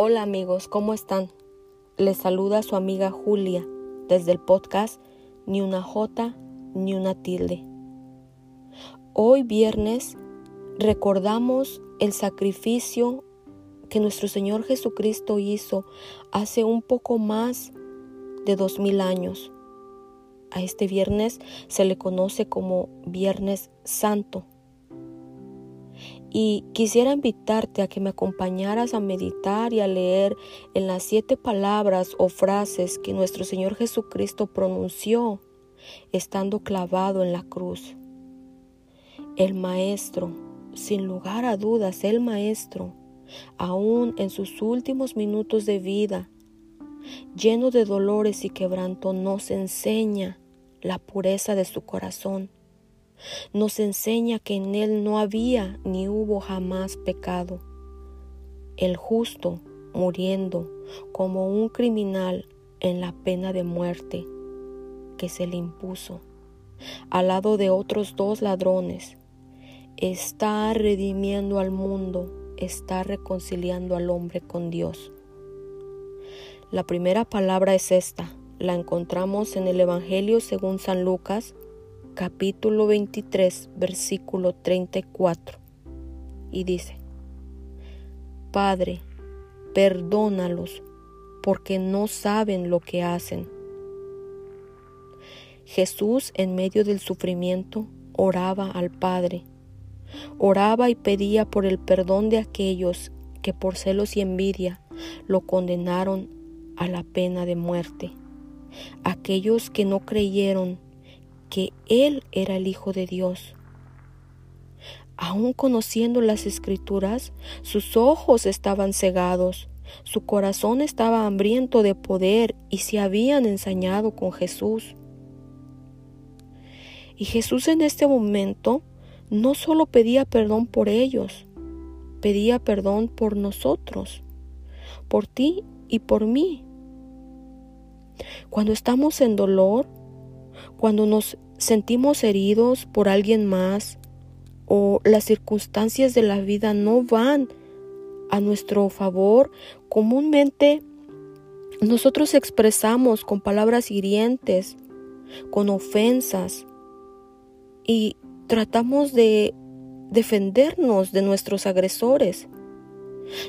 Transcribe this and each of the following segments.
Hola amigos, ¿cómo están? Les saluda su amiga Julia desde el podcast Ni una J ni una tilde. Hoy viernes recordamos el sacrificio que nuestro Señor Jesucristo hizo hace un poco más de dos mil años. A este viernes se le conoce como Viernes Santo. Y quisiera invitarte a que me acompañaras a meditar y a leer en las siete palabras o frases que nuestro Señor Jesucristo pronunció estando clavado en la cruz. El Maestro, sin lugar a dudas, el Maestro, aún en sus últimos minutos de vida, lleno de dolores y quebranto, nos enseña la pureza de su corazón. Nos enseña que en él no había ni hubo jamás pecado. El justo muriendo como un criminal en la pena de muerte que se le impuso, al lado de otros dos ladrones, está redimiendo al mundo, está reconciliando al hombre con Dios. La primera palabra es esta. La encontramos en el Evangelio según San Lucas, capítulo 23, versículo 34. Y dice, Padre, perdónalos porque no saben lo que hacen. Jesús en medio del sufrimiento oraba al Padre, oraba y pedía por el perdón de aquellos que por celos y envidia lo condenaron a la pena de muerte. Aquellos que no creyeron que Él era el Hijo de Dios. Aún conociendo las escrituras, sus ojos estaban cegados, su corazón estaba hambriento de poder y se habían ensañado con Jesús. Y Jesús en este momento no solo pedía perdón por ellos, pedía perdón por nosotros, por ti y por mí. Cuando estamos en dolor, cuando nos sentimos heridos por alguien más o las circunstancias de la vida no van a nuestro favor, comúnmente nosotros expresamos con palabras hirientes, con ofensas y tratamos de defendernos de nuestros agresores.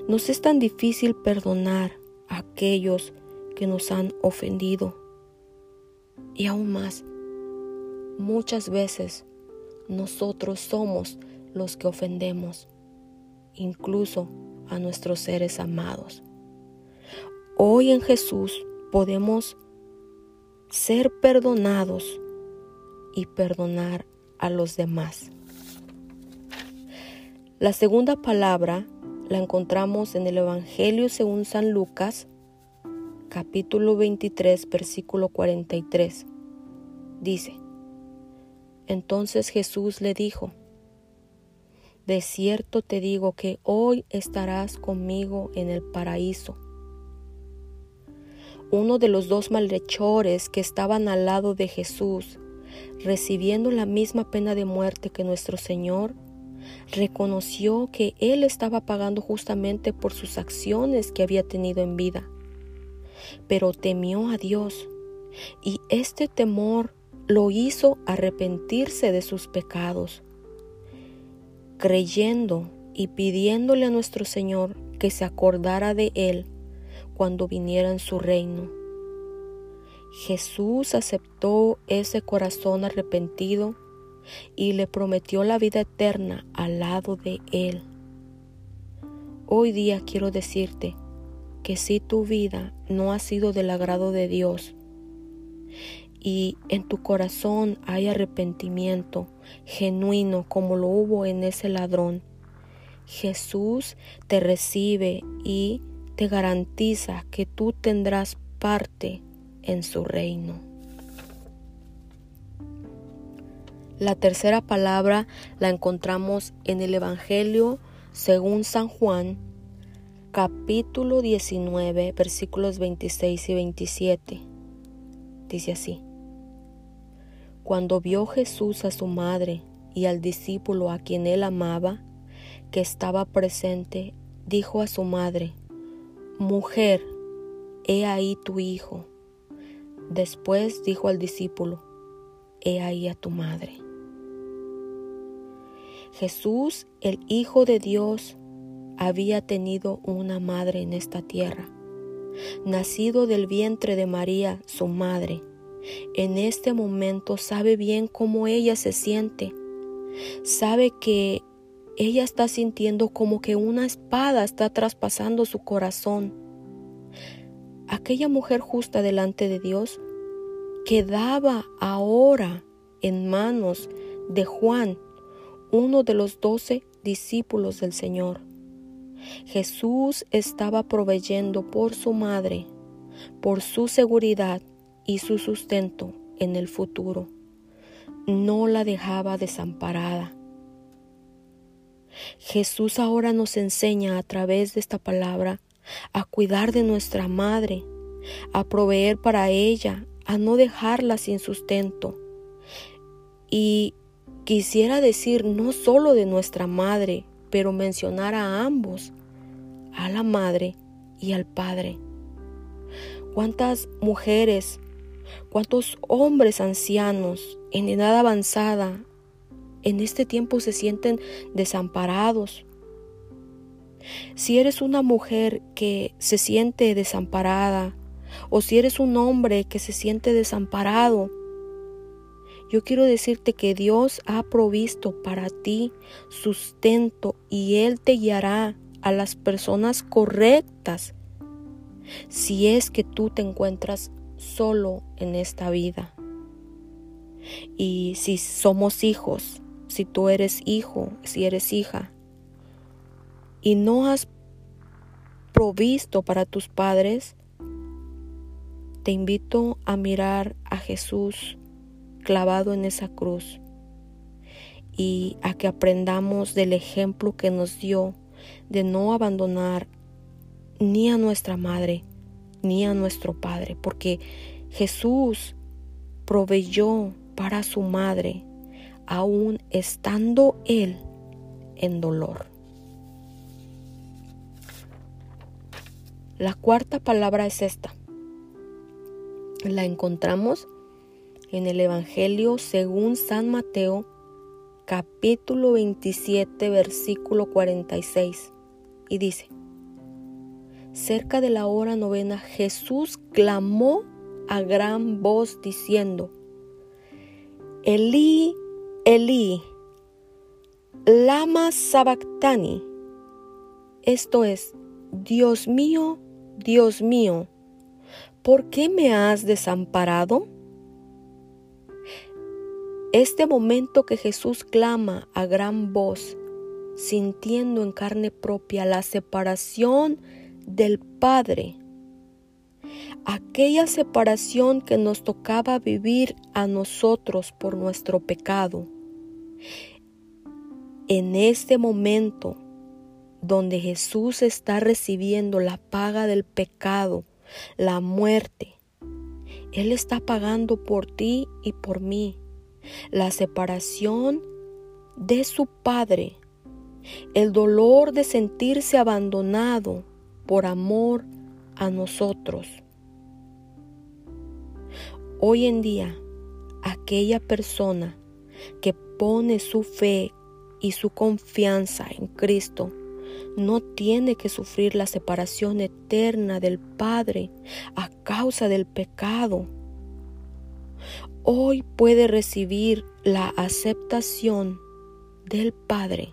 Nos es tan difícil perdonar a aquellos que nos han ofendido. Y aún más, muchas veces nosotros somos los que ofendemos, incluso a nuestros seres amados. Hoy en Jesús podemos ser perdonados y perdonar a los demás. La segunda palabra la encontramos en el Evangelio según San Lucas, capítulo 23, versículo 43. Dice, entonces Jesús le dijo, de cierto te digo que hoy estarás conmigo en el paraíso. Uno de los dos malhechores que estaban al lado de Jesús, recibiendo la misma pena de muerte que nuestro Señor, reconoció que Él estaba pagando justamente por sus acciones que había tenido en vida pero temió a Dios y este temor lo hizo arrepentirse de sus pecados, creyendo y pidiéndole a nuestro Señor que se acordara de él cuando viniera en su reino. Jesús aceptó ese corazón arrepentido y le prometió la vida eterna al lado de él. Hoy día quiero decirte que si tu vida no ha sido del agrado de Dios y en tu corazón hay arrepentimiento genuino como lo hubo en ese ladrón, Jesús te recibe y te garantiza que tú tendrás parte en su reino. La tercera palabra la encontramos en el Evangelio según San Juan, capítulo 19, versículos 26 y 27. Dice así. Cuando vio Jesús a su madre y al discípulo a quien él amaba, que estaba presente, dijo a su madre, Mujer, he ahí tu hijo. Después dijo al discípulo, he ahí a tu madre. Jesús, el Hijo de Dios, había tenido una madre en esta tierra, nacido del vientre de María, su madre. En este momento sabe bien cómo ella se siente. Sabe que ella está sintiendo como que una espada está traspasando su corazón. Aquella mujer justa delante de Dios quedaba ahora en manos de Juan, uno de los doce discípulos del Señor. Jesús estaba proveyendo por su madre, por su seguridad y su sustento en el futuro. No la dejaba desamparada. Jesús ahora nos enseña a través de esta palabra a cuidar de nuestra madre, a proveer para ella, a no dejarla sin sustento. Y quisiera decir no solo de nuestra madre, pero mencionar a ambos, a la madre y al padre. ¿Cuántas mujeres, cuántos hombres ancianos en edad avanzada en este tiempo se sienten desamparados. Si eres una mujer que se siente desamparada o si eres un hombre que se siente desamparado, yo quiero decirte que Dios ha provisto para ti sustento y Él te guiará a las personas correctas si es que tú te encuentras solo en esta vida. Y si somos hijos, si tú eres hijo, si eres hija, y no has provisto para tus padres, te invito a mirar a Jesús clavado en esa cruz y a que aprendamos del ejemplo que nos dio de no abandonar ni a nuestra madre ni a nuestro padre, porque Jesús proveyó para su madre aún estando Él en dolor. La cuarta palabra es esta. La encontramos en el Evangelio según San Mateo capítulo 27 versículo 46 y dice, cerca de la hora novena Jesús clamó a gran voz diciendo, Elí, Elí, lama sabactani. Esto es, Dios mío, Dios mío, ¿por qué me has desamparado? Este momento que Jesús clama a gran voz, sintiendo en carne propia la separación del Padre, aquella separación que nos tocaba vivir a nosotros por nuestro pecado. En este momento donde Jesús está recibiendo la paga del pecado, la muerte, Él está pagando por ti y por mí la separación de su Padre, el dolor de sentirse abandonado por amor a nosotros. Hoy en día, aquella persona que pone su fe y su confianza en Cristo no tiene que sufrir la separación eterna del Padre a causa del pecado. Hoy puede recibir la aceptación del Padre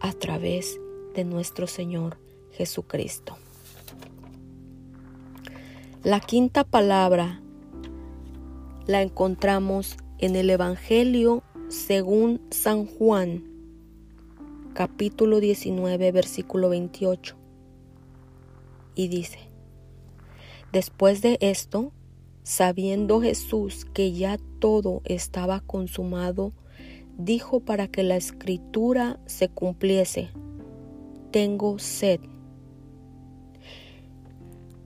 a través de nuestro Señor Jesucristo. La quinta palabra la encontramos en el Evangelio según San Juan, capítulo 19, versículo 28. Y dice, después de esto, sabiendo Jesús que ya todo estaba consumado, dijo para que la escritura se cumpliese, tengo sed.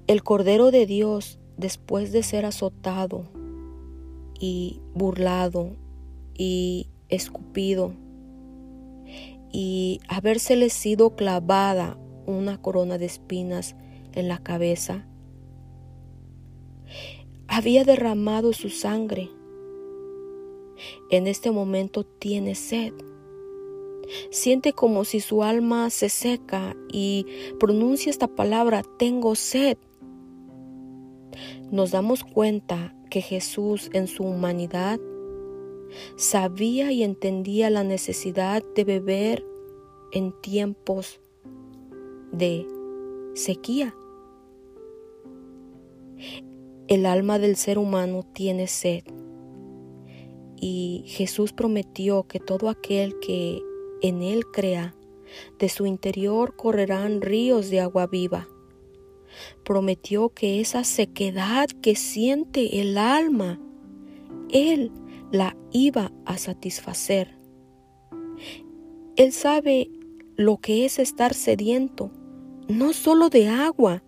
El Cordero de Dios, después de ser azotado y burlado y escupido y habérsele sido clavada una corona de espinas en la cabeza. Había derramado su sangre. En este momento tiene sed. Siente como si su alma se seca y pronuncia esta palabra, tengo sed. Nos damos cuenta que Jesús en su humanidad sabía y entendía la necesidad de beber en tiempos de sequía. El alma del ser humano tiene sed y Jesús prometió que todo aquel que en él crea, de su interior correrán ríos de agua viva. Prometió que esa sequedad que siente el alma, Él la iba a satisfacer. Él sabe lo que es estar sediento, no solo de agua,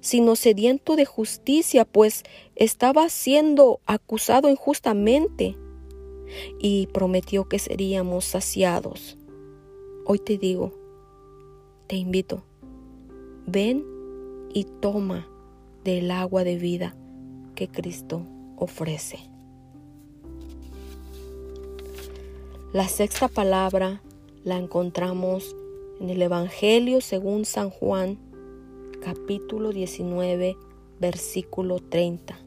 sino sediento de justicia, pues estaba siendo acusado injustamente y prometió que seríamos saciados. Hoy te digo, te invito, ven y toma del agua de vida que Cristo ofrece. La sexta palabra la encontramos en el Evangelio según San Juan, capítulo 19, versículo 30.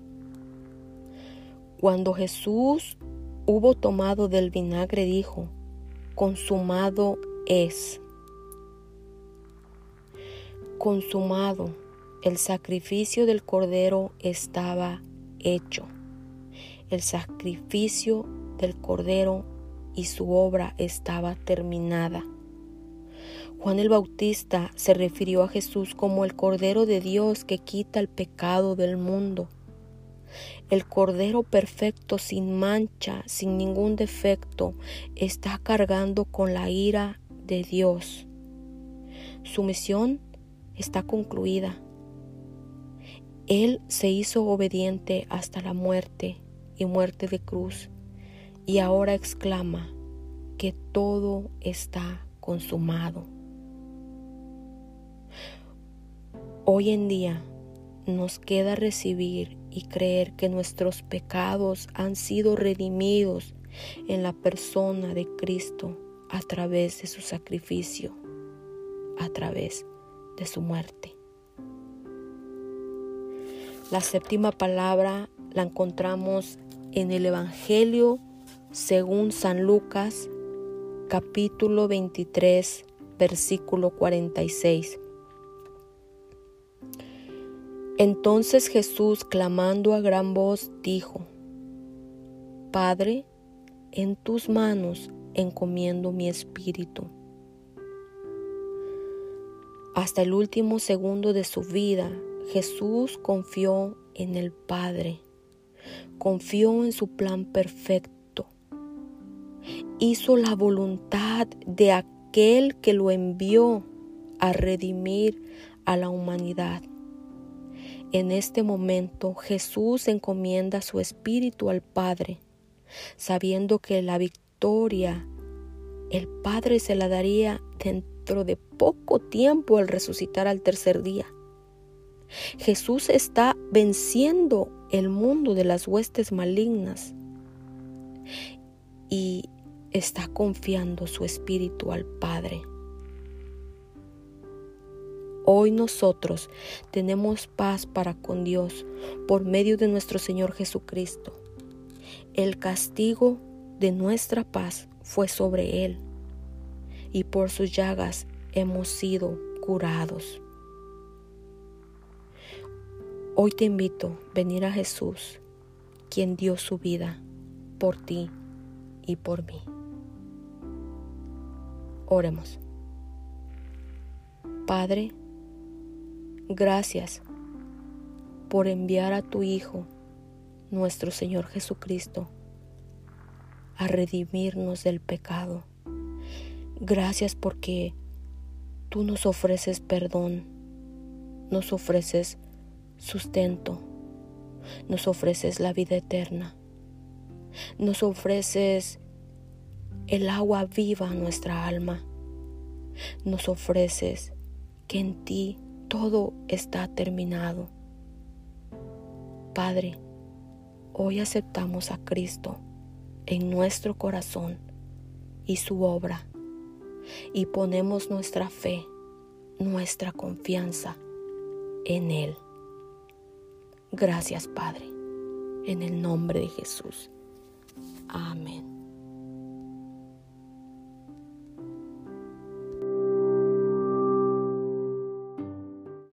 Cuando Jesús hubo tomado del vinagre, dijo, consumado es consumado. El sacrificio del cordero estaba hecho. El sacrificio del cordero y su obra estaba terminada. Juan el Bautista se refirió a Jesús como el Cordero de Dios que quita el pecado del mundo. El Cordero perfecto, sin mancha, sin ningún defecto, está cargando con la ira de Dios. Su misión está concluida. Él se hizo obediente hasta la muerte y muerte de cruz y ahora exclama que todo está consumado. Hoy en día nos queda recibir y creer que nuestros pecados han sido redimidos en la persona de Cristo a través de su sacrificio, a través de su muerte. La séptima palabra la encontramos en el Evangelio según San Lucas, capítulo 23, versículo 46. Entonces Jesús, clamando a gran voz, dijo, Padre, en tus manos encomiendo mi espíritu. Hasta el último segundo de su vida, Jesús confió en el Padre, confió en su plan perfecto, hizo la voluntad de aquel que lo envió a redimir a la humanidad. En este momento Jesús encomienda su espíritu al Padre, sabiendo que la victoria el Padre se la daría dentro de poco tiempo al resucitar al tercer día. Jesús está venciendo el mundo de las huestes malignas y está confiando su espíritu al Padre. Hoy nosotros tenemos paz para con Dios por medio de nuestro Señor Jesucristo. El castigo de nuestra paz fue sobre él, y por sus llagas hemos sido curados. Hoy te invito a venir a Jesús, quien dio su vida por ti y por mí. Oremos. Padre, gracias por enviar a tu Hijo, nuestro Señor Jesucristo, a redimirnos del pecado. Gracias porque tú nos ofreces perdón, nos ofreces sustento, nos ofreces la vida eterna, nos ofreces el agua viva a nuestra alma, nos ofreces que en ti todo está terminado. Padre, hoy aceptamos a Cristo en nuestro corazón y su obra y ponemos nuestra fe, nuestra confianza en Él. Gracias Padre, en el nombre de Jesús. Amén.